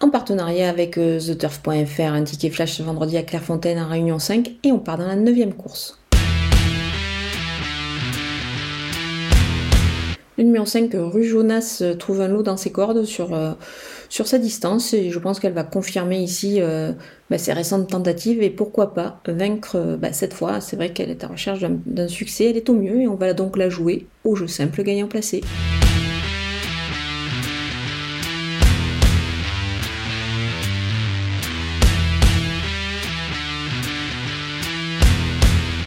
en partenariat avec euh, TheTurf.fr, un ticket flash ce vendredi à Clairefontaine en Réunion 5 et on part dans la 9 course. Le numéro 5, Rue Jonas, euh, trouve un lot dans ses cordes sur, euh, sur sa distance et je pense qu'elle va confirmer ici bah, ses récentes tentatives et pourquoi pas vaincre bah, cette fois. C'est vrai qu'elle est en recherche d'un succès, elle est au mieux et on va donc la jouer au jeu simple gagnant placé.